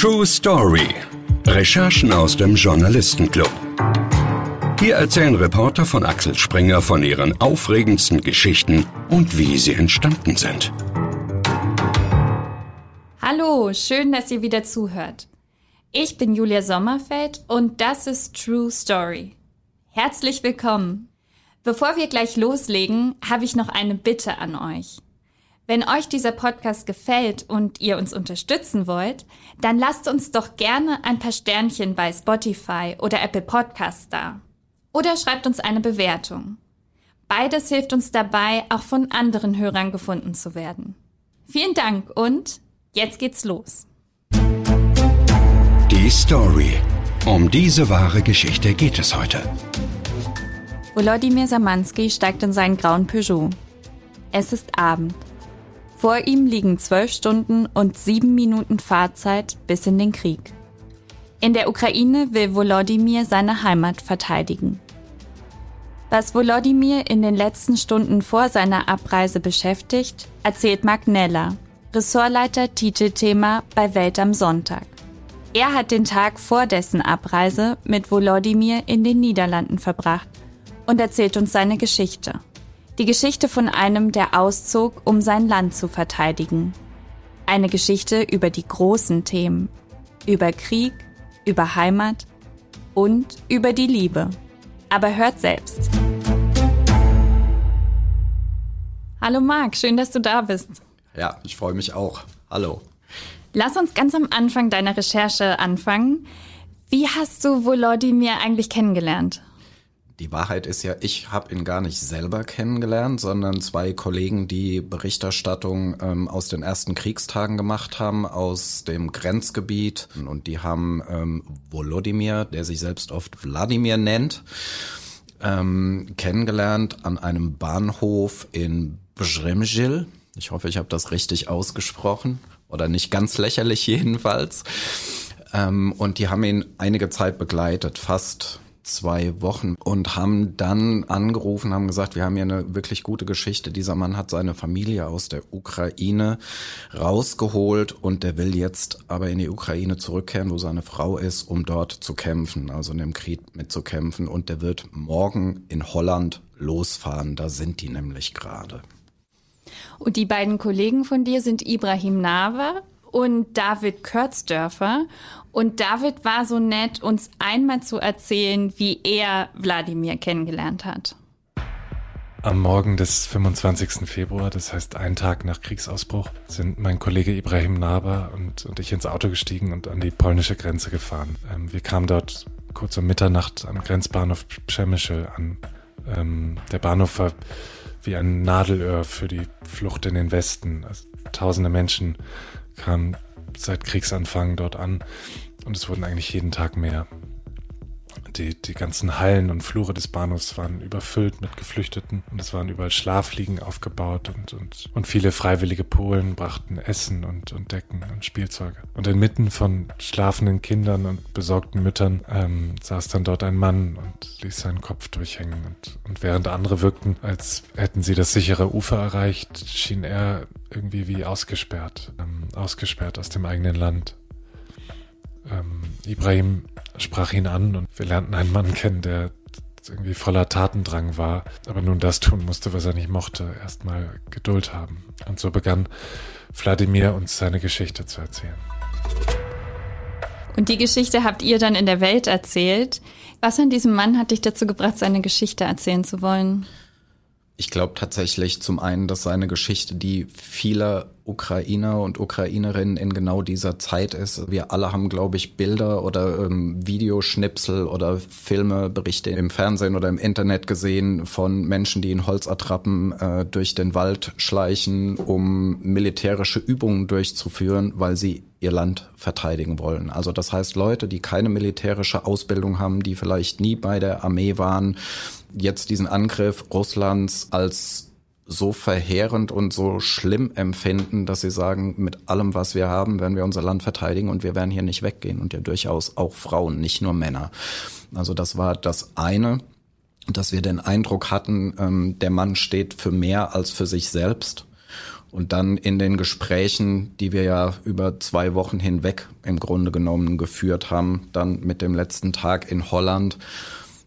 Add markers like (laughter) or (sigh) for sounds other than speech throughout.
True Story. Recherchen aus dem Journalistenclub. Hier erzählen Reporter von Axel Springer von ihren aufregendsten Geschichten und wie sie entstanden sind. Hallo, schön, dass ihr wieder zuhört. Ich bin Julia Sommerfeld und das ist True Story. Herzlich willkommen. Bevor wir gleich loslegen, habe ich noch eine Bitte an euch. Wenn euch dieser Podcast gefällt und ihr uns unterstützen wollt, dann lasst uns doch gerne ein paar Sternchen bei Spotify oder Apple Podcasts da. Oder schreibt uns eine Bewertung. Beides hilft uns dabei, auch von anderen Hörern gefunden zu werden. Vielen Dank und jetzt geht's los. Die Story. Um diese wahre Geschichte geht es heute. Volodymyr Samanski steigt in seinen grauen Peugeot. Es ist Abend. Vor ihm liegen zwölf Stunden und sieben Minuten Fahrzeit bis in den Krieg. In der Ukraine will Volodymyr seine Heimat verteidigen. Was Volodymyr in den letzten Stunden vor seiner Abreise beschäftigt, erzählt Mark Neller, Ressortleiter Titelthema bei Welt am Sonntag. Er hat den Tag vor dessen Abreise mit Volodymyr in den Niederlanden verbracht und erzählt uns seine Geschichte. Die Geschichte von einem, der auszog, um sein Land zu verteidigen. Eine Geschichte über die großen Themen. Über Krieg, über Heimat und über die Liebe. Aber hört selbst. Hallo Marc, schön, dass du da bist. Ja, ich freue mich auch. Hallo. Lass uns ganz am Anfang deiner Recherche anfangen. Wie hast du Volodymyr eigentlich kennengelernt? Die Wahrheit ist ja, ich habe ihn gar nicht selber kennengelernt, sondern zwei Kollegen, die Berichterstattung ähm, aus den ersten Kriegstagen gemacht haben, aus dem Grenzgebiet. Und die haben ähm, Volodymyr, der sich selbst oft Wladimir nennt, ähm, kennengelernt an einem Bahnhof in Brzemzil. Ich hoffe, ich habe das richtig ausgesprochen oder nicht ganz lächerlich jedenfalls. Ähm, und die haben ihn einige Zeit begleitet, fast zwei Wochen und haben dann angerufen, haben gesagt, wir haben hier eine wirklich gute Geschichte. Dieser Mann hat seine Familie aus der Ukraine rausgeholt und der will jetzt aber in die Ukraine zurückkehren, wo seine Frau ist, um dort zu kämpfen, also in dem Krieg mitzukämpfen. Und der wird morgen in Holland losfahren. Da sind die nämlich gerade. Und die beiden Kollegen von dir sind Ibrahim Nawa und David Kürzdörfer. Und David war so nett, uns einmal zu erzählen, wie er Wladimir kennengelernt hat. Am Morgen des 25. Februar, das heißt einen Tag nach Kriegsausbruch, sind mein Kollege Ibrahim Naber und, und ich ins Auto gestiegen und an die polnische Grenze gefahren. Ähm, wir kamen dort kurz um Mitternacht am Grenzbahnhof Przemyśl an. Ähm, der Bahnhof war wie ein Nadelöhr für die Flucht in den Westen. Also, tausende Menschen kamen seit Kriegsanfang dort an und es wurden eigentlich jeden Tag mehr. Die, die ganzen Hallen und Flure des Bahnhofs waren überfüllt mit Geflüchteten und es waren überall Schlafliegen aufgebaut und, und, und viele freiwillige Polen brachten Essen und, und Decken und Spielzeuge. Und inmitten von schlafenden Kindern und besorgten Müttern ähm, saß dann dort ein Mann und ließ seinen Kopf durchhängen. Und, und während andere wirkten, als hätten sie das sichere Ufer erreicht, schien er irgendwie wie ausgesperrt, ähm, ausgesperrt aus dem eigenen Land. Ähm, Ibrahim sprach ihn an und wir lernten einen Mann kennen, der irgendwie voller Tatendrang war, aber nun das tun musste, was er nicht mochte, erstmal Geduld haben. Und so begann Wladimir uns seine Geschichte zu erzählen. Und die Geschichte habt ihr dann in der Welt erzählt. Was an diesem Mann hat dich dazu gebracht, seine Geschichte erzählen zu wollen? Ich glaube tatsächlich zum einen, dass seine Geschichte die vieler Ukrainer und Ukrainerinnen in genau dieser Zeit ist. Wir alle haben, glaube ich, Bilder oder ähm, Videoschnipsel oder Filme, Berichte im Fernsehen oder im Internet gesehen von Menschen, die in Holzattrappen äh, durch den Wald schleichen, um militärische Übungen durchzuführen, weil sie ihr Land verteidigen wollen. Also das heißt Leute, die keine militärische Ausbildung haben, die vielleicht nie bei der Armee waren, jetzt diesen Angriff Russlands als so verheerend und so schlimm empfinden, dass sie sagen, mit allem, was wir haben, werden wir unser Land verteidigen und wir werden hier nicht weggehen und ja durchaus auch Frauen, nicht nur Männer. Also das war das eine, dass wir den Eindruck hatten, ähm, der Mann steht für mehr als für sich selbst Und dann in den Gesprächen, die wir ja über zwei Wochen hinweg im Grunde genommen geführt haben, dann mit dem letzten Tag in Holland,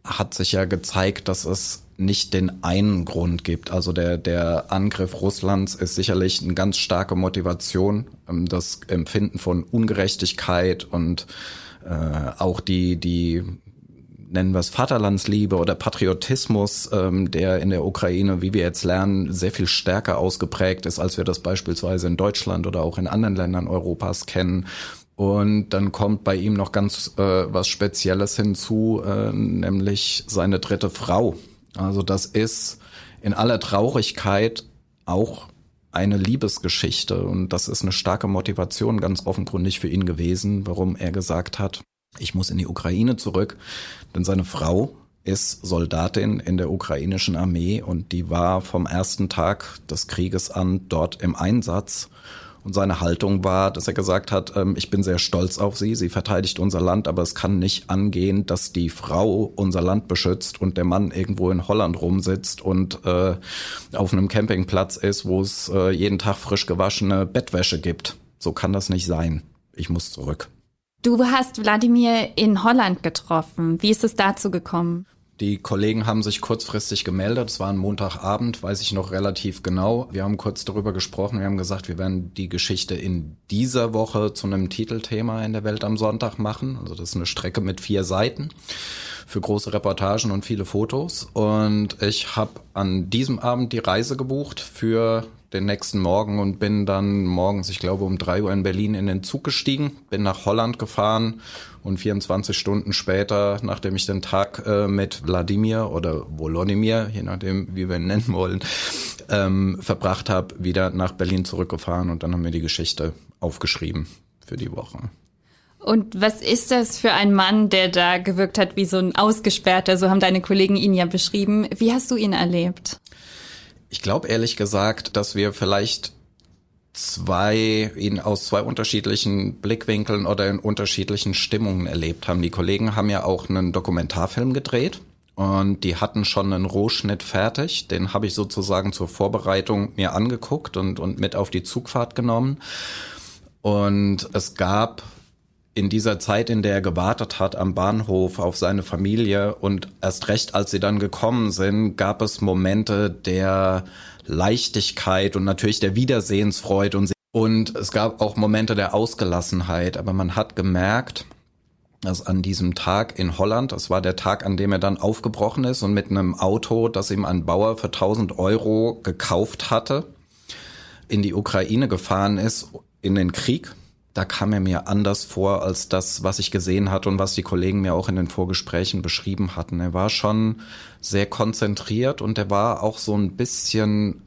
hat sich ja gezeigt, dass es nicht den einen Grund gibt. Also der, der Angriff Russlands ist sicherlich eine ganz starke Motivation. Ähm, das Empfinden von Ungerechtigkeit und äh, auch die, die nennen wir es Vaterlandsliebe oder Patriotismus, ähm, der in der Ukraine, wie wir jetzt lernen, sehr viel stärker ausgeprägt ist, als wir das beispielsweise in Deutschland oder auch in anderen Ländern Europas kennen. Und dann kommt bei ihm noch ganz äh, was Spezielles hinzu, äh, nämlich seine dritte Frau. Also das ist in aller Traurigkeit auch eine Liebesgeschichte und das ist eine starke Motivation ganz offenkundig für ihn gewesen, warum er gesagt hat, ich muss in die Ukraine zurück, denn seine Frau ist Soldatin in der ukrainischen Armee und die war vom ersten Tag des Krieges an dort im Einsatz. Und seine Haltung war, dass er gesagt hat, ähm, ich bin sehr stolz auf sie, sie verteidigt unser Land, aber es kann nicht angehen, dass die Frau unser Land beschützt und der Mann irgendwo in Holland rumsitzt und äh, auf einem Campingplatz ist, wo es äh, jeden Tag frisch gewaschene Bettwäsche gibt. So kann das nicht sein. Ich muss zurück. Du hast Wladimir in Holland getroffen. Wie ist es dazu gekommen? Die Kollegen haben sich kurzfristig gemeldet. Es war ein Montagabend, weiß ich noch relativ genau. Wir haben kurz darüber gesprochen. Wir haben gesagt, wir werden die Geschichte in dieser Woche zu einem Titelthema in der Welt am Sonntag machen. Also das ist eine Strecke mit vier Seiten für große Reportagen und viele Fotos. Und ich habe an diesem Abend die Reise gebucht für den nächsten Morgen und bin dann morgens, ich glaube um drei Uhr in Berlin in den Zug gestiegen, bin nach Holland gefahren und 24 Stunden später, nachdem ich den Tag äh, mit Wladimir oder Volodymyr, je nachdem wie wir ihn nennen wollen, ähm, verbracht habe, wieder nach Berlin zurückgefahren und dann haben wir die Geschichte aufgeschrieben für die Woche. Und was ist das für ein Mann, der da gewirkt hat wie so ein Ausgesperrter? So haben deine Kollegen ihn ja beschrieben. Wie hast du ihn erlebt? Ich glaube ehrlich gesagt, dass wir vielleicht zwei, ihn aus zwei unterschiedlichen Blickwinkeln oder in unterschiedlichen Stimmungen erlebt haben. Die Kollegen haben ja auch einen Dokumentarfilm gedreht und die hatten schon einen Rohschnitt fertig. Den habe ich sozusagen zur Vorbereitung mir angeguckt und, und mit auf die Zugfahrt genommen. Und es gab in dieser Zeit, in der er gewartet hat am Bahnhof auf seine Familie und erst recht, als sie dann gekommen sind, gab es Momente der Leichtigkeit und natürlich der Wiedersehensfreude und, und es gab auch Momente der Ausgelassenheit, aber man hat gemerkt, dass an diesem Tag in Holland, das war der Tag, an dem er dann aufgebrochen ist und mit einem Auto, das ihm ein Bauer für 1000 Euro gekauft hatte, in die Ukraine gefahren ist, in den Krieg da kam er mir anders vor als das, was ich gesehen hatte und was die Kollegen mir auch in den Vorgesprächen beschrieben hatten. Er war schon sehr konzentriert und er war auch so ein bisschen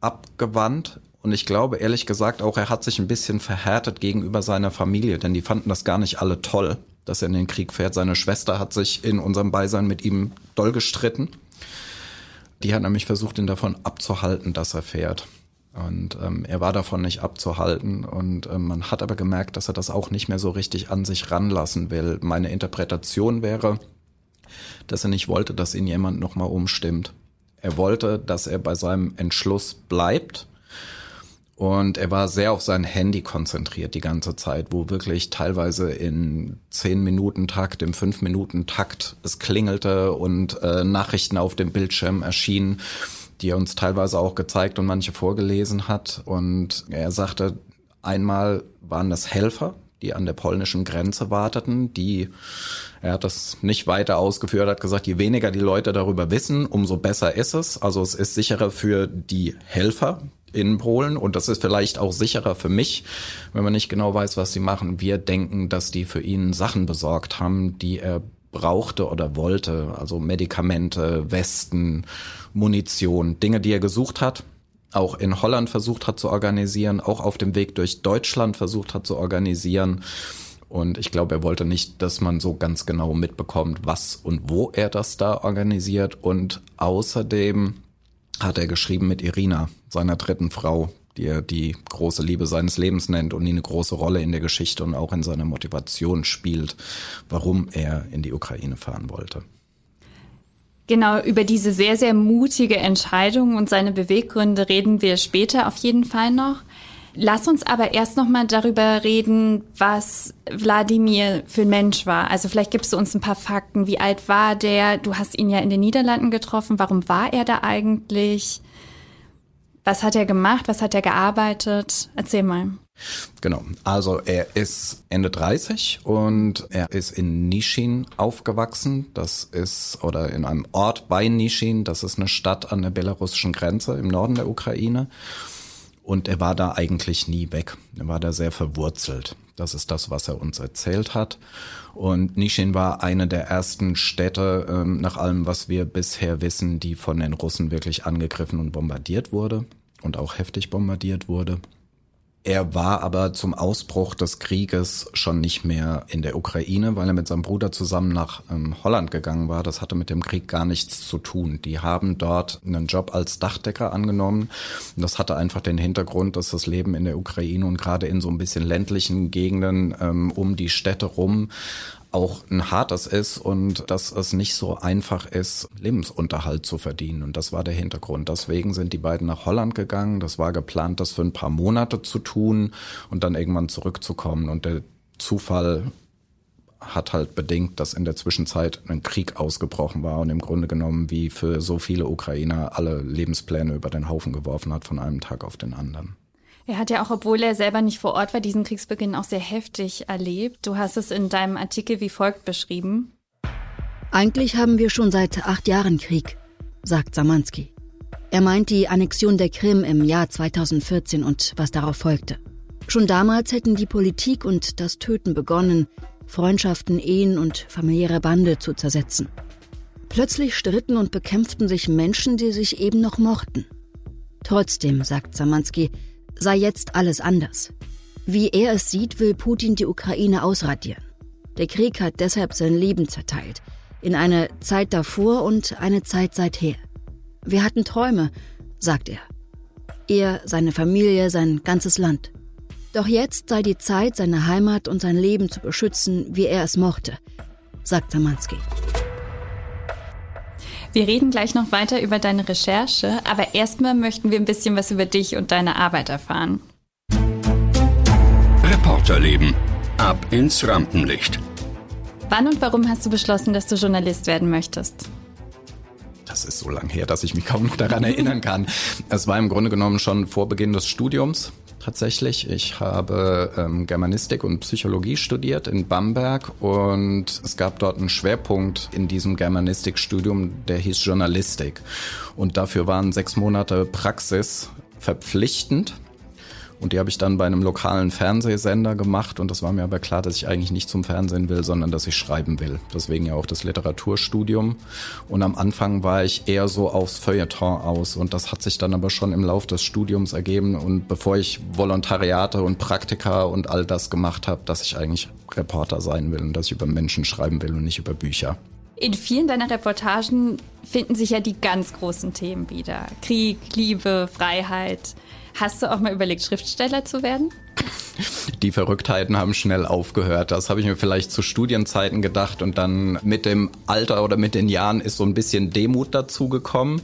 abgewandt. Und ich glaube ehrlich gesagt auch, er hat sich ein bisschen verhärtet gegenüber seiner Familie, denn die fanden das gar nicht alle toll, dass er in den Krieg fährt. Seine Schwester hat sich in unserem Beisein mit ihm doll gestritten. Die hat nämlich versucht, ihn davon abzuhalten, dass er fährt. Und ähm, er war davon nicht abzuhalten. Und ähm, man hat aber gemerkt, dass er das auch nicht mehr so richtig an sich ranlassen will. Meine Interpretation wäre, dass er nicht wollte, dass ihn jemand nochmal umstimmt. Er wollte, dass er bei seinem Entschluss bleibt. Und er war sehr auf sein Handy konzentriert die ganze Zeit, wo wirklich teilweise in zehn Minuten Takt, im fünf Minuten Takt es klingelte und äh, Nachrichten auf dem Bildschirm erschienen die er uns teilweise auch gezeigt und manche vorgelesen hat. Und er sagte, einmal waren das Helfer, die an der polnischen Grenze warteten, die, er hat das nicht weiter ausgeführt, hat gesagt, je weniger die Leute darüber wissen, umso besser ist es. Also es ist sicherer für die Helfer in Polen und das ist vielleicht auch sicherer für mich, wenn man nicht genau weiß, was sie machen. Wir denken, dass die für ihn Sachen besorgt haben, die er brauchte oder wollte, also Medikamente, Westen, Munition, Dinge, die er gesucht hat, auch in Holland versucht hat zu organisieren, auch auf dem Weg durch Deutschland versucht hat zu organisieren. Und ich glaube, er wollte nicht, dass man so ganz genau mitbekommt, was und wo er das da organisiert. Und außerdem hat er geschrieben mit Irina, seiner dritten Frau, die er die große Liebe seines Lebens nennt und die eine große Rolle in der Geschichte und auch in seiner Motivation spielt, warum er in die Ukraine fahren wollte. Genau, über diese sehr, sehr mutige Entscheidung und seine Beweggründe reden wir später auf jeden Fall noch. Lass uns aber erst noch mal darüber reden, was Wladimir für ein Mensch war. Also vielleicht gibst du uns ein paar Fakten. Wie alt war der? Du hast ihn ja in den Niederlanden getroffen. Warum war er da eigentlich? Was hat er gemacht? Was hat er gearbeitet? Erzähl mal. Genau, also er ist Ende 30 und er ist in Nishin aufgewachsen. Das ist, oder in einem Ort bei Nishin, das ist eine Stadt an der belarussischen Grenze im Norden der Ukraine. Und er war da eigentlich nie weg. Er war da sehr verwurzelt. Das ist das, was er uns erzählt hat. Und Nishin war eine der ersten Städte, ähm, nach allem, was wir bisher wissen, die von den Russen wirklich angegriffen und bombardiert wurde und auch heftig bombardiert wurde. Er war aber zum Ausbruch des Krieges schon nicht mehr in der Ukraine, weil er mit seinem Bruder zusammen nach ähm, Holland gegangen war. Das hatte mit dem Krieg gar nichts zu tun. Die haben dort einen Job als Dachdecker angenommen. Und das hatte einfach den Hintergrund, dass das Leben in der Ukraine und gerade in so ein bisschen ländlichen Gegenden ähm, um die Städte rum auch ein hartes ist und dass es nicht so einfach ist, Lebensunterhalt zu verdienen. Und das war der Hintergrund. Deswegen sind die beiden nach Holland gegangen. Das war geplant, das für ein paar Monate zu tun und dann irgendwann zurückzukommen. Und der Zufall hat halt bedingt, dass in der Zwischenzeit ein Krieg ausgebrochen war und im Grunde genommen wie für so viele Ukrainer alle Lebenspläne über den Haufen geworfen hat von einem Tag auf den anderen. Er hat ja auch, obwohl er selber nicht vor Ort war, diesen Kriegsbeginn auch sehr heftig erlebt. Du hast es in deinem Artikel wie folgt beschrieben. Eigentlich haben wir schon seit acht Jahren Krieg, sagt Samanski. Er meint die Annexion der Krim im Jahr 2014 und was darauf folgte. Schon damals hätten die Politik und das Töten begonnen, Freundschaften, Ehen und familiäre Bande zu zersetzen. Plötzlich stritten und bekämpften sich Menschen, die sich eben noch mochten. Trotzdem, sagt Samanski, sei jetzt alles anders. Wie er es sieht, will Putin die Ukraine ausradieren. Der Krieg hat deshalb sein Leben zerteilt. In eine Zeit davor und eine Zeit seither. Wir hatten Träume, sagt er. Er, seine Familie, sein ganzes Land. Doch jetzt sei die Zeit, seine Heimat und sein Leben zu beschützen, wie er es mochte, sagt Samansky. Wir reden gleich noch weiter über deine Recherche, aber erstmal möchten wir ein bisschen was über dich und deine Arbeit erfahren. Reporterleben. Ab ins Rampenlicht. Wann und warum hast du beschlossen, dass du Journalist werden möchtest? Das ist so lang her, dass ich mich kaum noch daran erinnern kann. Es war im Grunde genommen schon vor Beginn des Studiums tatsächlich. Ich habe ähm, Germanistik und Psychologie studiert in Bamberg und es gab dort einen Schwerpunkt in diesem Germanistikstudium, der hieß Journalistik. Und dafür waren sechs Monate Praxis verpflichtend. Und die habe ich dann bei einem lokalen Fernsehsender gemacht und das war mir aber klar, dass ich eigentlich nicht zum Fernsehen will, sondern dass ich schreiben will. Deswegen ja auch das Literaturstudium. Und am Anfang war ich eher so aufs Feuilleton aus und das hat sich dann aber schon im Lauf des Studiums ergeben und bevor ich Volontariate und Praktika und all das gemacht habe, dass ich eigentlich Reporter sein will und dass ich über Menschen schreiben will und nicht über Bücher. In vielen deiner Reportagen finden sich ja die ganz großen Themen wieder. Krieg, Liebe, Freiheit. Hast du auch mal überlegt, Schriftsteller zu werden? Die Verrücktheiten haben schnell aufgehört. Das habe ich mir vielleicht zu Studienzeiten gedacht und dann mit dem Alter oder mit den Jahren ist so ein bisschen Demut dazugekommen.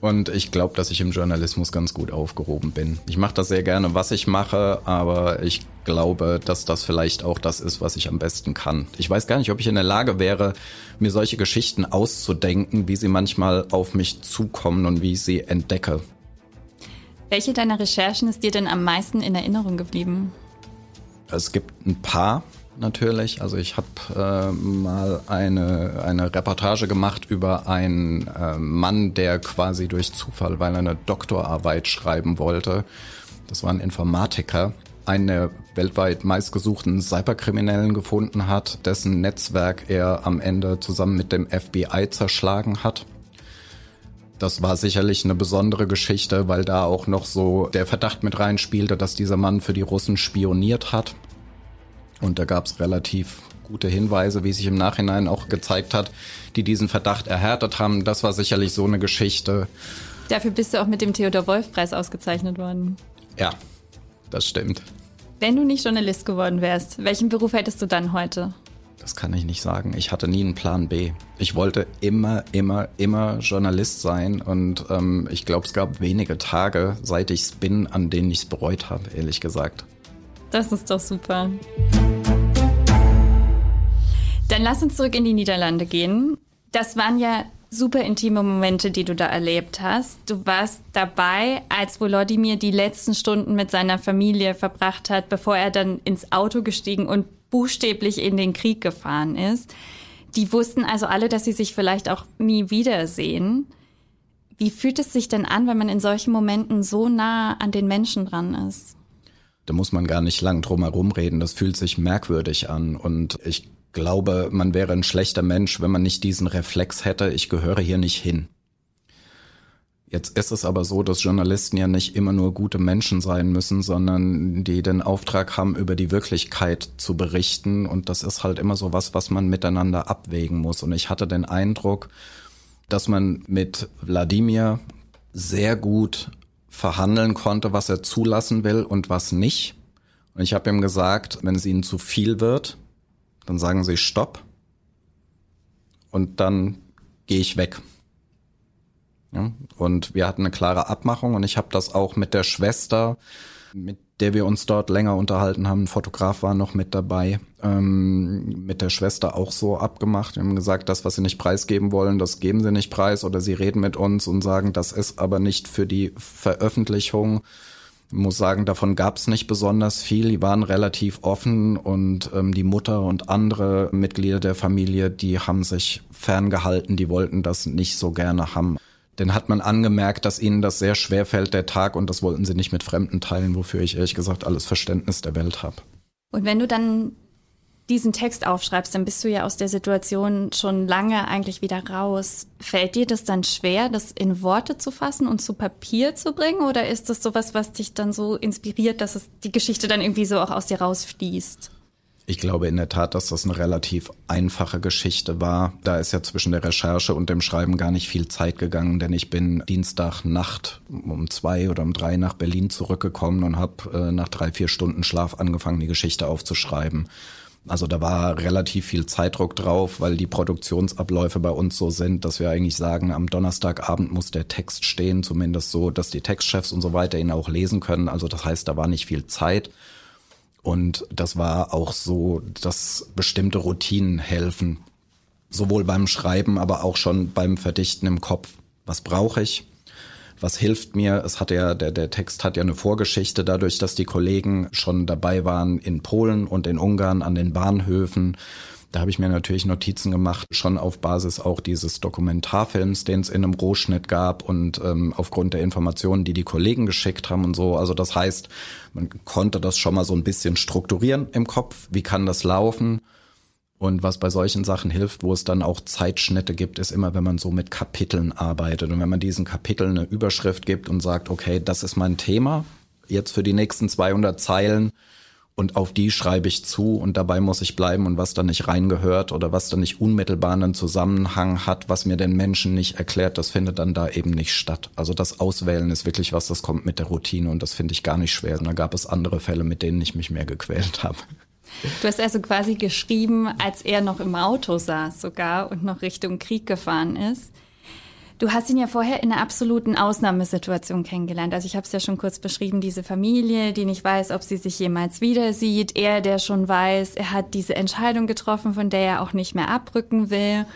Und ich glaube, dass ich im Journalismus ganz gut aufgehoben bin. Ich mache das sehr gerne, was ich mache, aber ich glaube, dass das vielleicht auch das ist, was ich am besten kann. Ich weiß gar nicht, ob ich in der Lage wäre, mir solche Geschichten auszudenken, wie sie manchmal auf mich zukommen und wie ich sie entdecke. Welche deiner Recherchen ist dir denn am meisten in Erinnerung geblieben? Es gibt ein paar natürlich. Also ich habe äh, mal eine, eine Reportage gemacht über einen äh, Mann, der quasi durch Zufall, weil er eine Doktorarbeit schreiben wollte, das war ein Informatiker, einen der weltweit meistgesuchten Cyberkriminellen gefunden hat, dessen Netzwerk er am Ende zusammen mit dem FBI zerschlagen hat. Das war sicherlich eine besondere Geschichte, weil da auch noch so der Verdacht mit reinspielte, dass dieser Mann für die Russen spioniert hat. Und da gab es relativ gute Hinweise, wie sich im Nachhinein auch gezeigt hat, die diesen Verdacht erhärtet haben. Das war sicherlich so eine Geschichte. Dafür bist du auch mit dem Theodor Wolf Preis ausgezeichnet worden. Ja, das stimmt. Wenn du nicht Journalist geworden wärst, welchen Beruf hättest du dann heute? Das kann ich nicht sagen. Ich hatte nie einen Plan B. Ich wollte immer, immer, immer Journalist sein und ähm, ich glaube, es gab wenige Tage, seit ich es bin, an denen ich es bereut habe, ehrlich gesagt. Das ist doch super. Dann lass uns zurück in die Niederlande gehen. Das waren ja super intime Momente, die du da erlebt hast. Du warst dabei, als Volodymyr die letzten Stunden mit seiner Familie verbracht hat, bevor er dann ins Auto gestiegen und buchstäblich in den Krieg gefahren ist. Die wussten also alle, dass sie sich vielleicht auch nie wiedersehen. Wie fühlt es sich denn an, wenn man in solchen Momenten so nah an den Menschen dran ist? Da muss man gar nicht lang drum herum reden. Das fühlt sich merkwürdig an. Und ich glaube, man wäre ein schlechter Mensch, wenn man nicht diesen Reflex hätte, ich gehöre hier nicht hin. Jetzt ist es aber so, dass Journalisten ja nicht immer nur gute Menschen sein müssen, sondern die den Auftrag haben, über die Wirklichkeit zu berichten. Und das ist halt immer so was, was man miteinander abwägen muss. Und ich hatte den Eindruck, dass man mit Wladimir sehr gut verhandeln konnte, was er zulassen will und was nicht. Und ich habe ihm gesagt, wenn es ihnen zu viel wird, dann sagen sie Stopp und dann gehe ich weg. Ja, und wir hatten eine klare Abmachung und ich habe das auch mit der Schwester, mit der wir uns dort länger unterhalten haben, ein Fotograf war noch mit dabei, ähm, mit der Schwester auch so abgemacht. Wir haben gesagt, das, was sie nicht preisgeben wollen, das geben sie nicht preis oder sie reden mit uns und sagen, das ist aber nicht für die Veröffentlichung. Muss sagen, davon gab es nicht besonders viel. Die waren relativ offen und ähm, die Mutter und andere Mitglieder der Familie, die haben sich ferngehalten, die wollten das nicht so gerne haben. Denn hat man angemerkt, dass ihnen das sehr schwer fällt, der Tag, und das wollten sie nicht mit Fremden teilen, wofür ich ehrlich gesagt alles Verständnis der Welt habe. Und wenn du dann diesen Text aufschreibst, dann bist du ja aus der Situation schon lange eigentlich wieder raus. Fällt dir das dann schwer, das in Worte zu fassen und zu Papier zu bringen? Oder ist das sowas, was dich dann so inspiriert, dass es die Geschichte dann irgendwie so auch aus dir rausfließt? Ich glaube in der Tat, dass das eine relativ einfache Geschichte war. Da ist ja zwischen der Recherche und dem Schreiben gar nicht viel Zeit gegangen, denn ich bin Dienstag Nacht um zwei oder um drei nach Berlin zurückgekommen und habe äh, nach drei, vier Stunden Schlaf angefangen, die Geschichte aufzuschreiben. Also da war relativ viel Zeitdruck drauf, weil die Produktionsabläufe bei uns so sind, dass wir eigentlich sagen, am Donnerstagabend muss der Text stehen, zumindest so, dass die Textchefs und so weiter ihn auch lesen können. Also das heißt, da war nicht viel Zeit. Und das war auch so, dass bestimmte Routinen helfen. Sowohl beim Schreiben, aber auch schon beim Verdichten im Kopf. Was brauche ich? Was hilft mir? Es hat ja, der, der Text hat ja eine Vorgeschichte dadurch, dass die Kollegen schon dabei waren in Polen und in Ungarn an den Bahnhöfen da habe ich mir natürlich Notizen gemacht, schon auf Basis auch dieses Dokumentarfilms, den es in einem Rohschnitt gab und ähm, aufgrund der Informationen, die die Kollegen geschickt haben und so. Also das heißt, man konnte das schon mal so ein bisschen strukturieren im Kopf. Wie kann das laufen? Und was bei solchen Sachen hilft, wo es dann auch Zeitschnitte gibt, ist immer, wenn man so mit Kapiteln arbeitet und wenn man diesen Kapiteln eine Überschrift gibt und sagt, okay, das ist mein Thema jetzt für die nächsten 200 Zeilen und auf die schreibe ich zu und dabei muss ich bleiben und was da nicht reingehört oder was da nicht unmittelbar einen Zusammenhang hat, was mir den Menschen nicht erklärt, das findet dann da eben nicht statt. Also das Auswählen ist wirklich was, das kommt mit der Routine und das finde ich gar nicht schwer. Und da gab es andere Fälle, mit denen ich mich mehr gequält habe. Du hast also quasi geschrieben, als er noch im Auto saß sogar und noch Richtung Krieg gefahren ist. Du hast ihn ja vorher in einer absoluten Ausnahmesituation kennengelernt. Also ich habe es ja schon kurz beschrieben, diese Familie, die nicht weiß, ob sie sich jemals wieder sieht. Er, der schon weiß, er hat diese Entscheidung getroffen, von der er auch nicht mehr abrücken will.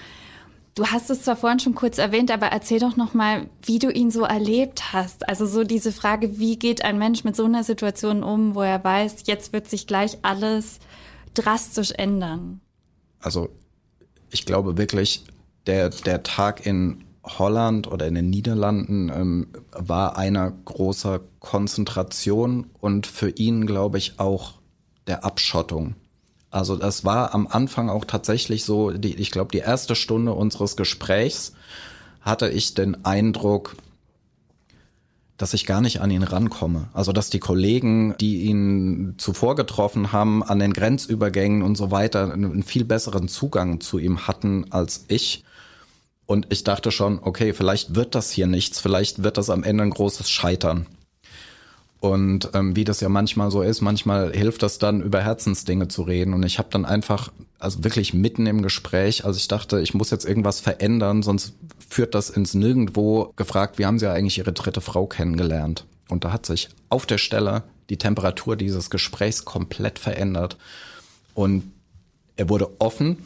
Du hast es zwar vorhin schon kurz erwähnt, aber erzähl doch noch mal, wie du ihn so erlebt hast. Also so diese Frage, wie geht ein Mensch mit so einer Situation um, wo er weiß, jetzt wird sich gleich alles drastisch ändern? Also ich glaube wirklich, der, der Tag in Holland oder in den Niederlanden ähm, war eine große Konzentration und für ihn, glaube ich, auch der Abschottung. Also das war am Anfang auch tatsächlich so, die, ich glaube, die erste Stunde unseres Gesprächs hatte ich den Eindruck, dass ich gar nicht an ihn rankomme. Also dass die Kollegen, die ihn zuvor getroffen haben, an den Grenzübergängen und so weiter, einen viel besseren Zugang zu ihm hatten als ich. Und ich dachte schon, okay, vielleicht wird das hier nichts, vielleicht wird das am Ende ein großes Scheitern. Und ähm, wie das ja manchmal so ist, manchmal hilft das dann, über Herzensdinge zu reden. Und ich habe dann einfach also wirklich mitten im Gespräch, als ich dachte, ich muss jetzt irgendwas verändern, sonst führt das ins Nirgendwo, gefragt, wie haben Sie eigentlich Ihre dritte Frau kennengelernt? Und da hat sich auf der Stelle die Temperatur dieses Gesprächs komplett verändert. Und er wurde offen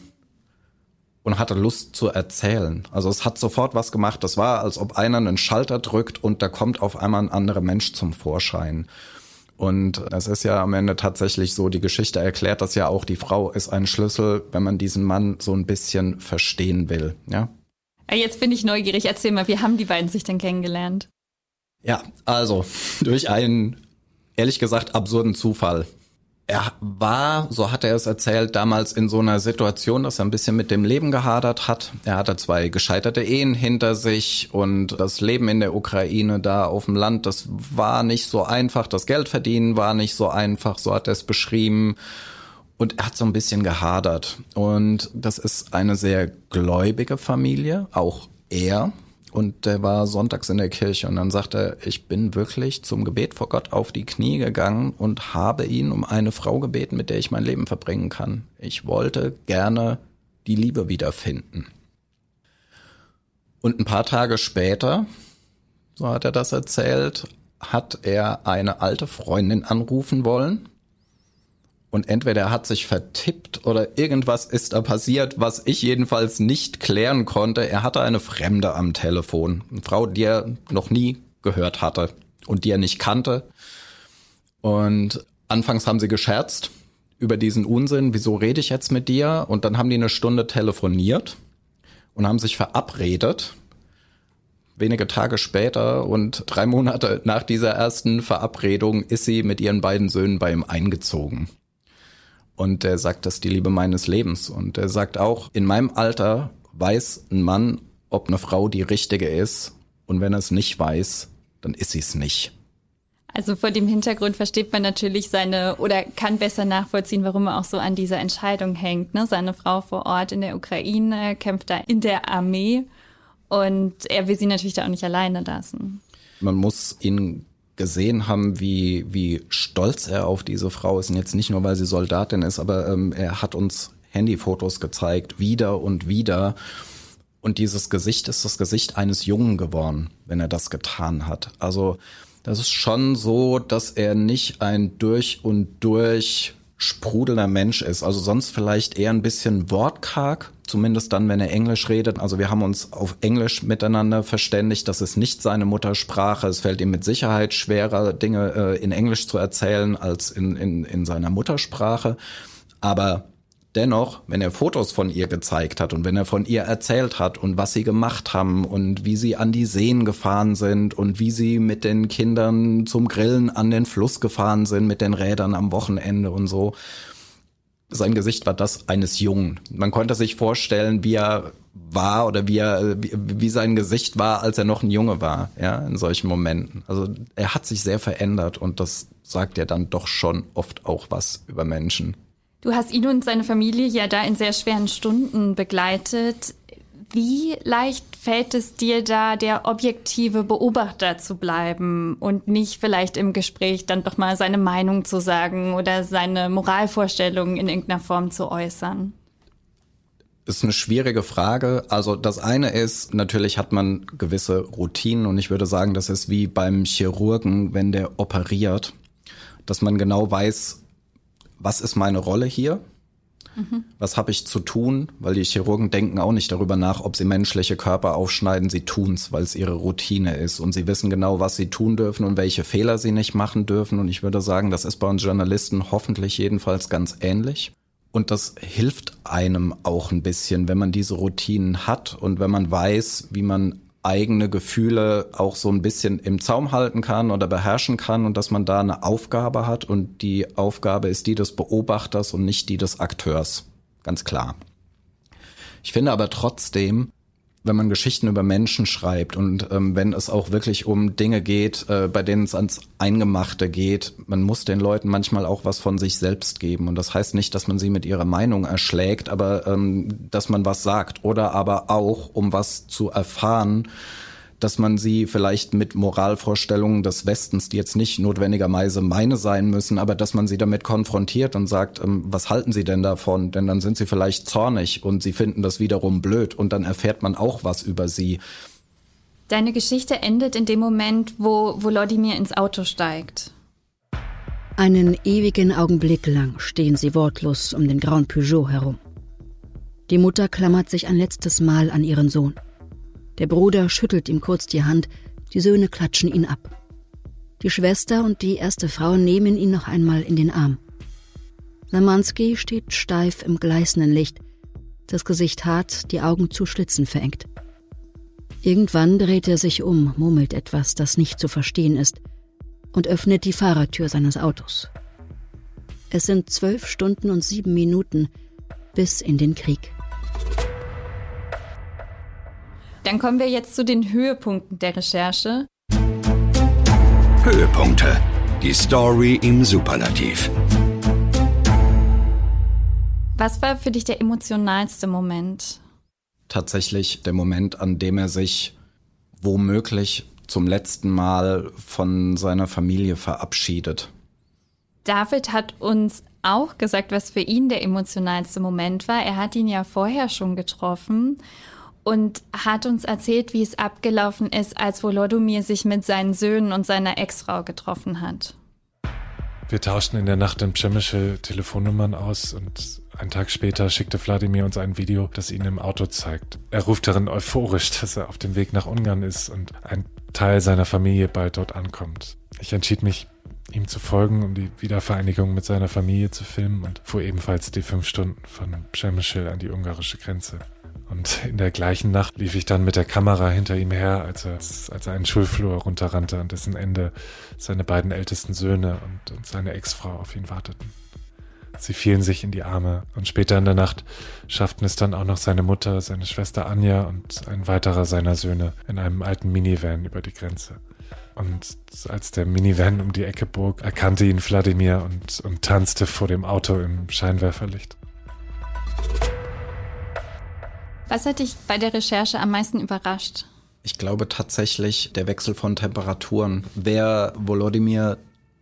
und hatte Lust zu erzählen. Also es hat sofort was gemacht. Das war, als ob einer einen Schalter drückt und da kommt auf einmal ein anderer Mensch zum Vorschein. Und es ist ja am Ende tatsächlich so, die Geschichte erklärt das ja auch, die Frau ist ein Schlüssel, wenn man diesen Mann so ein bisschen verstehen will, ja. Jetzt bin ich neugierig. Erzähl mal, wie haben die beiden sich denn kennengelernt? Ja, also (laughs) durch einen, ehrlich gesagt, absurden Zufall. Er war, so hat er es erzählt, damals in so einer Situation, dass er ein bisschen mit dem Leben gehadert hat. Er hatte zwei gescheiterte Ehen hinter sich und das Leben in der Ukraine da auf dem Land, das war nicht so einfach. Das Geld verdienen war nicht so einfach, so hat er es beschrieben. Und er hat so ein bisschen gehadert. Und das ist eine sehr gläubige Familie, auch er und der war sonntags in der Kirche und dann sagte er, ich bin wirklich zum Gebet vor Gott auf die Knie gegangen und habe ihn um eine Frau gebeten, mit der ich mein Leben verbringen kann. Ich wollte gerne die Liebe wiederfinden. Und ein paar Tage später, so hat er das erzählt, hat er eine alte Freundin anrufen wollen und entweder er hat sich vertippt oder irgendwas ist da passiert, was ich jedenfalls nicht klären konnte. Er hatte eine Fremde am Telefon. Eine Frau, die er noch nie gehört hatte und die er nicht kannte. Und anfangs haben sie gescherzt über diesen Unsinn. Wieso rede ich jetzt mit dir? Und dann haben die eine Stunde telefoniert und haben sich verabredet. Wenige Tage später und drei Monate nach dieser ersten Verabredung ist sie mit ihren beiden Söhnen bei ihm eingezogen. Und er sagt, das ist die Liebe meines Lebens. Und er sagt auch, in meinem Alter weiß ein Mann, ob eine Frau die richtige ist. Und wenn er es nicht weiß, dann ist sie es nicht. Also vor dem Hintergrund versteht man natürlich seine oder kann besser nachvollziehen, warum er auch so an dieser Entscheidung hängt. Ne? Seine Frau vor Ort in der Ukraine kämpft da in der Armee und er will sie natürlich da auch nicht alleine lassen. Man muss ihn gesehen haben, wie, wie stolz er auf diese Frau ist. Und jetzt nicht nur, weil sie Soldatin ist, aber ähm, er hat uns Handyfotos gezeigt, wieder und wieder. Und dieses Gesicht ist das Gesicht eines Jungen geworden, wenn er das getan hat. Also das ist schon so, dass er nicht ein durch und durch sprudelnder Mensch ist. Also sonst vielleicht eher ein bisschen wortkarg, zumindest dann, wenn er Englisch redet. Also wir haben uns auf Englisch miteinander verständigt. Das ist nicht seine Muttersprache. Es fällt ihm mit Sicherheit schwerer, Dinge äh, in Englisch zu erzählen als in, in, in seiner Muttersprache. Aber dennoch, wenn er Fotos von ihr gezeigt hat und wenn er von ihr erzählt hat und was sie gemacht haben und wie sie an die Seen gefahren sind und wie sie mit den Kindern zum Grillen an den Fluss gefahren sind mit den Rädern am Wochenende und so, sein Gesicht war das eines Jungen. Man konnte sich vorstellen, wie er war oder wie er, wie, sein Gesicht war, als er noch ein Junge war, ja, in solchen Momenten. Also er hat sich sehr verändert und das sagt ja dann doch schon oft auch was über Menschen. Du hast ihn und seine Familie ja da in sehr schweren Stunden begleitet. Wie leicht fällt es dir da, der objektive Beobachter zu bleiben und nicht vielleicht im Gespräch dann doch mal seine Meinung zu sagen oder seine Moralvorstellungen in irgendeiner Form zu äußern? ist eine schwierige Frage. Also das eine ist, natürlich hat man gewisse Routinen und ich würde sagen, das ist wie beim Chirurgen, wenn der operiert, dass man genau weiß, was ist meine Rolle hier? Mhm. Was habe ich zu tun? Weil die Chirurgen denken auch nicht darüber nach, ob sie menschliche Körper aufschneiden. Sie tun's, weil es ihre Routine ist. Und sie wissen genau, was sie tun dürfen und welche Fehler sie nicht machen dürfen. Und ich würde sagen, das ist bei uns Journalisten hoffentlich jedenfalls ganz ähnlich. Und das hilft einem auch ein bisschen, wenn man diese Routinen hat und wenn man weiß, wie man eigene Gefühle auch so ein bisschen im Zaum halten kann oder beherrschen kann und dass man da eine Aufgabe hat und die Aufgabe ist die des Beobachters und nicht die des Akteurs. Ganz klar. Ich finde aber trotzdem, wenn man Geschichten über Menschen schreibt und ähm, wenn es auch wirklich um Dinge geht, äh, bei denen es ans Eingemachte geht, man muss den Leuten manchmal auch was von sich selbst geben. Und das heißt nicht, dass man sie mit ihrer Meinung erschlägt, aber ähm, dass man was sagt oder aber auch, um was zu erfahren, dass man sie vielleicht mit Moralvorstellungen des Westens, die jetzt nicht notwendigerweise meine sein müssen, aber dass man sie damit konfrontiert und sagt, ähm, was halten sie denn davon? Denn dann sind sie vielleicht zornig und sie finden das wiederum blöd und dann erfährt man auch was über sie. Deine Geschichte endet in dem Moment, wo Volodymyr ins Auto steigt. Einen ewigen Augenblick lang stehen sie wortlos um den grauen Peugeot herum. Die Mutter klammert sich ein letztes Mal an ihren Sohn. Der Bruder schüttelt ihm kurz die Hand, die Söhne klatschen ihn ab. Die Schwester und die erste Frau nehmen ihn noch einmal in den Arm. Lamanski steht steif im gleißenden Licht, das Gesicht hart, die Augen zu Schlitzen verengt. Irgendwann dreht er sich um, murmelt etwas, das nicht zu verstehen ist, und öffnet die Fahrertür seines Autos. Es sind zwölf Stunden und sieben Minuten bis in den Krieg. Dann kommen wir jetzt zu den Höhepunkten der Recherche. Höhepunkte. Die Story im Superlativ. Was war für dich der emotionalste Moment? Tatsächlich der Moment, an dem er sich womöglich zum letzten Mal von seiner Familie verabschiedet. David hat uns auch gesagt, was für ihn der emotionalste Moment war. Er hat ihn ja vorher schon getroffen und hat uns erzählt, wie es abgelaufen ist, als Volodymyr sich mit seinen Söhnen und seiner Ex-Frau getroffen hat. Wir tauschten in der Nacht in Przemyschl Telefonnummern aus und einen Tag später schickte Wladimir uns ein Video, das ihn im Auto zeigt. Er ruft darin euphorisch, dass er auf dem Weg nach Ungarn ist und ein Teil seiner Familie bald dort ankommt. Ich entschied mich, ihm zu folgen, um die Wiedervereinigung mit seiner Familie zu filmen und fuhr ebenfalls die fünf Stunden von Przemyschl an die ungarische Grenze. Und in der gleichen Nacht lief ich dann mit der Kamera hinter ihm her, als er, als er einen Schulflur runterrannte, an dessen Ende seine beiden ältesten Söhne und, und seine Ex-Frau auf ihn warteten. Sie fielen sich in die Arme und später in der Nacht schafften es dann auch noch seine Mutter, seine Schwester Anja und ein weiterer seiner Söhne in einem alten Minivan über die Grenze. Und als der Minivan um die Ecke bog, erkannte ihn Wladimir und, und tanzte vor dem Auto im Scheinwerferlicht. Was hat dich bei der Recherche am meisten überrascht? Ich glaube tatsächlich der Wechsel von Temperaturen. Wer Volodymyr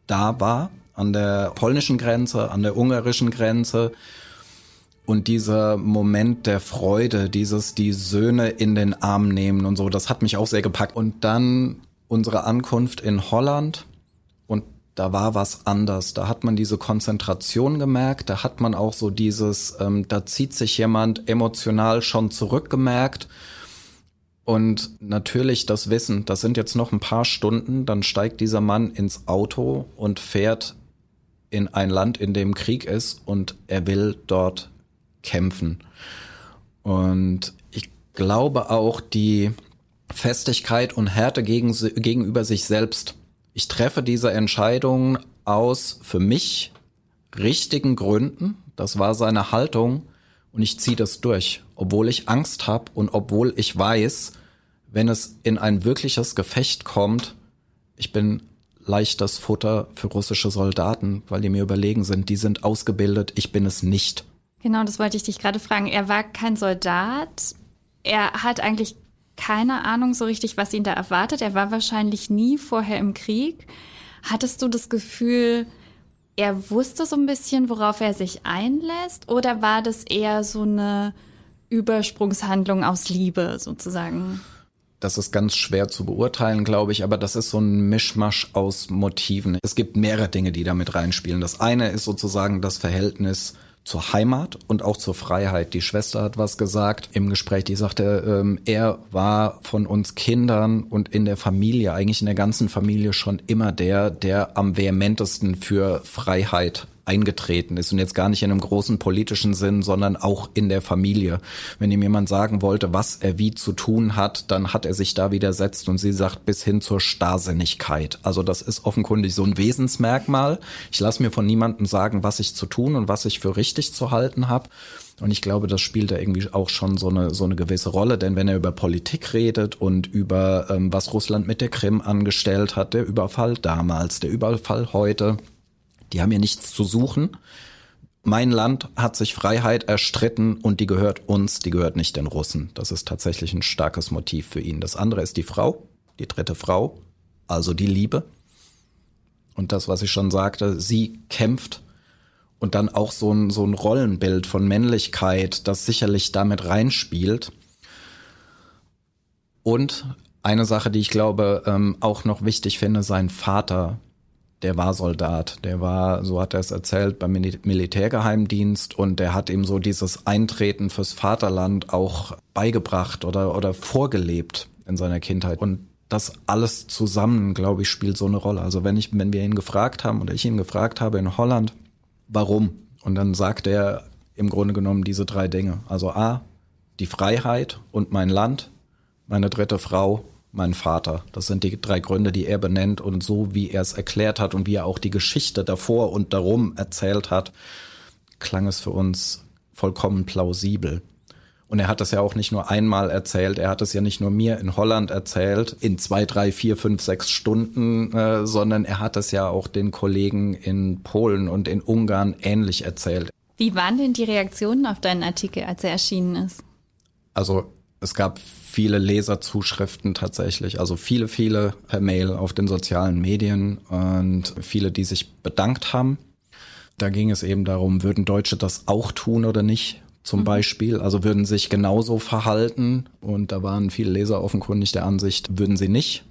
da war, an der polnischen Grenze, an der ungarischen Grenze, und dieser Moment der Freude, dieses die Söhne in den Arm nehmen und so, das hat mich auch sehr gepackt. Und dann unsere Ankunft in Holland, da war was anders. Da hat man diese Konzentration gemerkt, da hat man auch so dieses, ähm, da zieht sich jemand emotional schon zurückgemerkt. Und natürlich das Wissen, das sind jetzt noch ein paar Stunden, dann steigt dieser Mann ins Auto und fährt in ein Land, in dem Krieg ist und er will dort kämpfen. Und ich glaube auch die Festigkeit und Härte gegen, gegenüber sich selbst ich treffe diese Entscheidung aus für mich richtigen Gründen. Das war seine Haltung und ich ziehe das durch, obwohl ich Angst habe und obwohl ich weiß, wenn es in ein wirkliches Gefecht kommt, ich bin leichtes Futter für russische Soldaten, weil die mir überlegen sind. Die sind ausgebildet, ich bin es nicht. Genau, das wollte ich dich gerade fragen. Er war kein Soldat. Er hat eigentlich keine Ahnung so richtig, was ihn da erwartet. Er war wahrscheinlich nie vorher im Krieg. Hattest du das Gefühl, er wusste so ein bisschen, worauf er sich einlässt? Oder war das eher so eine Übersprungshandlung aus Liebe sozusagen? Das ist ganz schwer zu beurteilen, glaube ich, aber das ist so ein Mischmasch aus Motiven. Es gibt mehrere Dinge, die damit reinspielen. Das eine ist sozusagen das Verhältnis zur Heimat und auch zur Freiheit. Die Schwester hat was gesagt im Gespräch, die sagte, ähm, er war von uns Kindern und in der Familie, eigentlich in der ganzen Familie schon immer der, der am vehementesten für Freiheit eingetreten ist und jetzt gar nicht in einem großen politischen Sinn, sondern auch in der Familie. Wenn ihm jemand sagen wollte, was er wie zu tun hat, dann hat er sich da widersetzt und sie sagt bis hin zur Starrsinnigkeit. Also das ist offenkundig so ein Wesensmerkmal. Ich lasse mir von niemandem sagen, was ich zu tun und was ich für richtig zu halten habe. Und ich glaube, das spielt da irgendwie auch schon so eine, so eine gewisse Rolle, denn wenn er über Politik redet und über ähm, was Russland mit der Krim angestellt hat, der Überfall damals, der Überfall heute, die haben hier nichts zu suchen. mein Land hat sich Freiheit erstritten und die gehört uns, die gehört nicht den Russen. Das ist tatsächlich ein starkes Motiv für ihn. Das andere ist die Frau, die dritte Frau, also die Liebe. Und das, was ich schon sagte, sie kämpft und dann auch so ein, so ein Rollenbild von Männlichkeit, das sicherlich damit reinspielt. Und eine Sache, die ich glaube ähm, auch noch wichtig finde, sein Vater, der war Soldat, der war, so hat er es erzählt, beim Militärgeheimdienst und der hat ihm so dieses Eintreten fürs Vaterland auch beigebracht oder, oder vorgelebt in seiner Kindheit. Und das alles zusammen, glaube ich, spielt so eine Rolle. Also wenn ich, wenn wir ihn gefragt haben oder ich ihn gefragt habe in Holland, warum? Und dann sagt er im Grunde genommen diese drei Dinge. Also A, die Freiheit und mein Land, meine dritte Frau, mein Vater. Das sind die drei Gründe, die er benennt und so wie er es erklärt hat und wie er auch die Geschichte davor und darum erzählt hat, klang es für uns vollkommen plausibel. Und er hat es ja auch nicht nur einmal erzählt, er hat es ja nicht nur mir in Holland erzählt, in zwei, drei, vier, fünf, sechs Stunden, äh, sondern er hat es ja auch den Kollegen in Polen und in Ungarn ähnlich erzählt. Wie waren denn die Reaktionen auf deinen Artikel, als er erschienen ist? Also es gab viele Leserzuschriften tatsächlich, also viele, viele per Mail auf den sozialen Medien und viele, die sich bedankt haben. Da ging es eben darum, würden Deutsche das auch tun oder nicht? zum mhm. Beispiel, also würden sich genauso verhalten und da waren viele Leser offenkundig der Ansicht, würden sie nicht.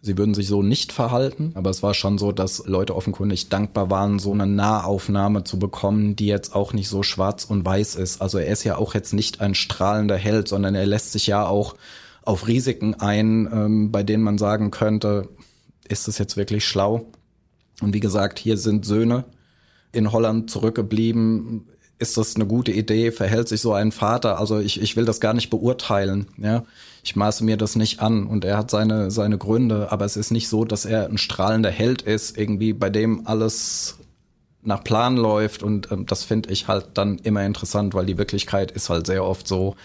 Sie würden sich so nicht verhalten, aber es war schon so, dass Leute offenkundig dankbar waren, so eine Nahaufnahme zu bekommen, die jetzt auch nicht so schwarz und weiß ist. Also er ist ja auch jetzt nicht ein strahlender Held, sondern er lässt sich ja auch auf Risiken ein, ähm, bei denen man sagen könnte, ist es jetzt wirklich schlau? Und wie gesagt, hier sind Söhne in Holland zurückgeblieben, ist das eine gute Idee? Verhält sich so ein Vater? Also ich, ich will das gar nicht beurteilen. Ja, ich maße mir das nicht an und er hat seine seine Gründe, aber es ist nicht so, dass er ein strahlender Held ist, irgendwie bei dem alles nach Plan läuft und ähm, das finde ich halt dann immer interessant, weil die Wirklichkeit ist halt sehr oft so.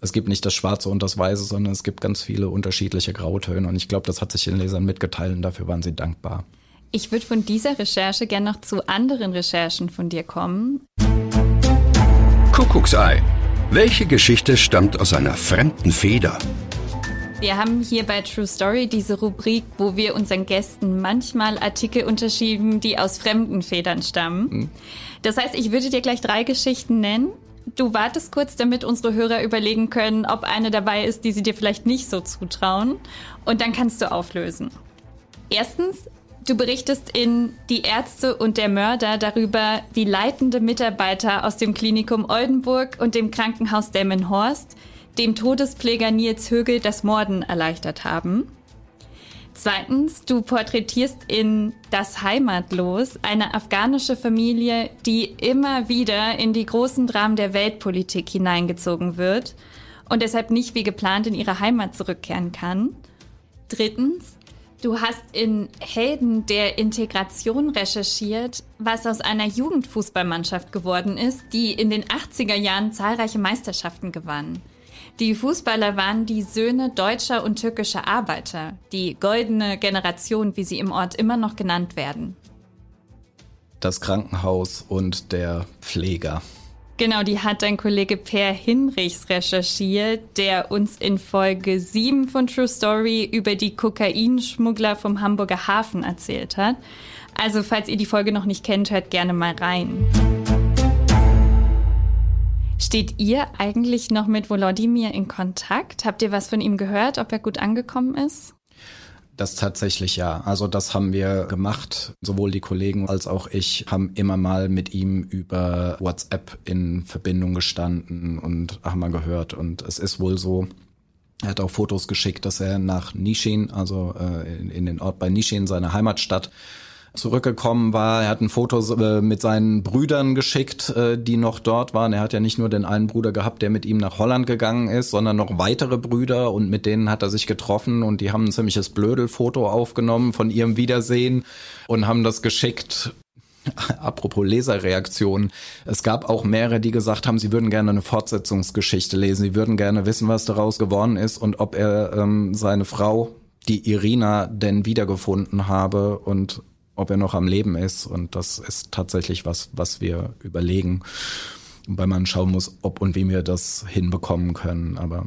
Es gibt nicht das Schwarze und das Weiße, sondern es gibt ganz viele unterschiedliche Grautöne und ich glaube, das hat sich den Lesern mitgeteilt und dafür waren sie dankbar. Ich würde von dieser Recherche gerne noch zu anderen Recherchen von dir kommen. Kuckucksei. Welche Geschichte stammt aus einer fremden Feder? Wir haben hier bei True Story diese Rubrik, wo wir unseren Gästen manchmal Artikel unterschieben, die aus fremden Federn stammen. Hm. Das heißt, ich würde dir gleich drei Geschichten nennen. Du wartest kurz, damit unsere Hörer überlegen können, ob eine dabei ist, die sie dir vielleicht nicht so zutrauen. Und dann kannst du auflösen. Erstens, Du berichtest in Die Ärzte und der Mörder darüber, wie leitende Mitarbeiter aus dem Klinikum Oldenburg und dem Krankenhaus Demmenhorst dem Todespfleger Nils Högel das Morden erleichtert haben. Zweitens, du porträtierst in Das Heimatlos eine afghanische Familie, die immer wieder in die großen Dramen der Weltpolitik hineingezogen wird und deshalb nicht wie geplant in ihre Heimat zurückkehren kann. Drittens, Du hast in Helden der Integration recherchiert, was aus einer Jugendfußballmannschaft geworden ist, die in den 80er Jahren zahlreiche Meisterschaften gewann. Die Fußballer waren die Söhne deutscher und türkischer Arbeiter, die goldene Generation, wie sie im Ort immer noch genannt werden. Das Krankenhaus und der Pfleger. Genau, die hat dein Kollege Per Hinrichs recherchiert, der uns in Folge 7 von True Story über die Kokainschmuggler vom Hamburger Hafen erzählt hat. Also, falls ihr die Folge noch nicht kennt, hört gerne mal rein. Steht ihr eigentlich noch mit Volodymyr in Kontakt? Habt ihr was von ihm gehört, ob er gut angekommen ist? Das tatsächlich ja. Also das haben wir gemacht. Sowohl die Kollegen als auch ich haben immer mal mit ihm über WhatsApp in Verbindung gestanden und haben mal gehört. Und es ist wohl so, er hat auch Fotos geschickt, dass er nach Nishin, also äh, in, in den Ort bei Nishin, seine Heimatstadt, zurückgekommen war. Er hat ein Foto äh, mit seinen Brüdern geschickt, äh, die noch dort waren. Er hat ja nicht nur den einen Bruder gehabt, der mit ihm nach Holland gegangen ist, sondern noch weitere Brüder und mit denen hat er sich getroffen und die haben ein ziemliches Blödelfoto aufgenommen von ihrem Wiedersehen und haben das geschickt. (laughs) Apropos Leserreaktionen. Es gab auch mehrere, die gesagt haben, sie würden gerne eine Fortsetzungsgeschichte lesen. Sie würden gerne wissen, was daraus geworden ist und ob er ähm, seine Frau, die Irina, denn wiedergefunden habe und ob er noch am Leben ist. Und das ist tatsächlich was, was wir überlegen, weil man schauen muss, ob und wie wir das hinbekommen können. Aber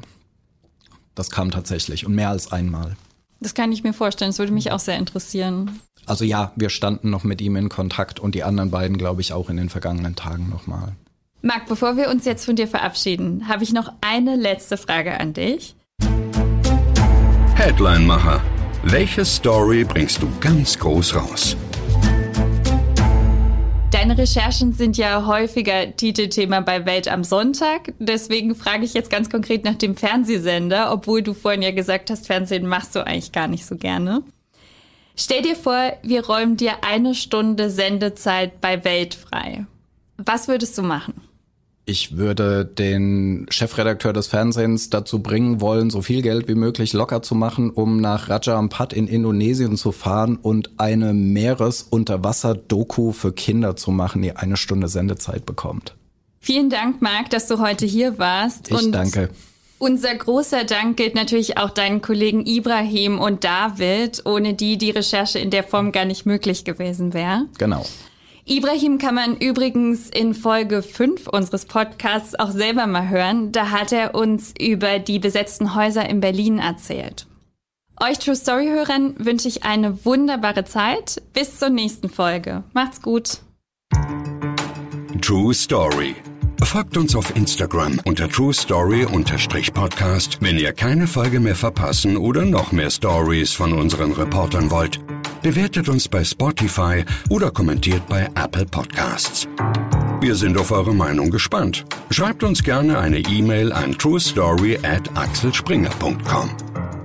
das kam tatsächlich und mehr als einmal. Das kann ich mir vorstellen. Das würde mich auch sehr interessieren. Also ja, wir standen noch mit ihm in Kontakt und die anderen beiden, glaube ich, auch in den vergangenen Tagen nochmal. Marc, bevor wir uns jetzt von dir verabschieden, habe ich noch eine letzte Frage an dich. Headline-Macher. Welche Story bringst du ganz groß raus? Deine Recherchen sind ja häufiger Titelthema bei Welt am Sonntag. Deswegen frage ich jetzt ganz konkret nach dem Fernsehsender, obwohl du vorhin ja gesagt hast, Fernsehen machst du eigentlich gar nicht so gerne. Stell dir vor, wir räumen dir eine Stunde Sendezeit bei Welt frei. Was würdest du machen? Ich würde den Chefredakteur des Fernsehens dazu bringen wollen, so viel Geld wie möglich locker zu machen, um nach Raja Ampat in Indonesien zu fahren und eine Meeresunterwasser-Doku für Kinder zu machen, die eine Stunde Sendezeit bekommt. Vielen Dank, Marc, dass du heute hier warst. Ich und danke. Unser großer Dank gilt natürlich auch deinen Kollegen Ibrahim und David, ohne die die Recherche in der Form gar nicht möglich gewesen wäre. Genau. Ibrahim kann man übrigens in Folge 5 unseres Podcasts auch selber mal hören. Da hat er uns über die besetzten Häuser in Berlin erzählt. Euch True Story Hörern wünsche ich eine wunderbare Zeit. Bis zur nächsten Folge. Macht's gut. True Story. Folgt uns auf Instagram unter True Story-Podcast, wenn ihr keine Folge mehr verpassen oder noch mehr Stories von unseren Reportern wollt. Bewertet uns bei Spotify oder kommentiert bei Apple Podcasts. Wir sind auf eure Meinung gespannt. Schreibt uns gerne eine E-Mail an truestory at axelspringer.com.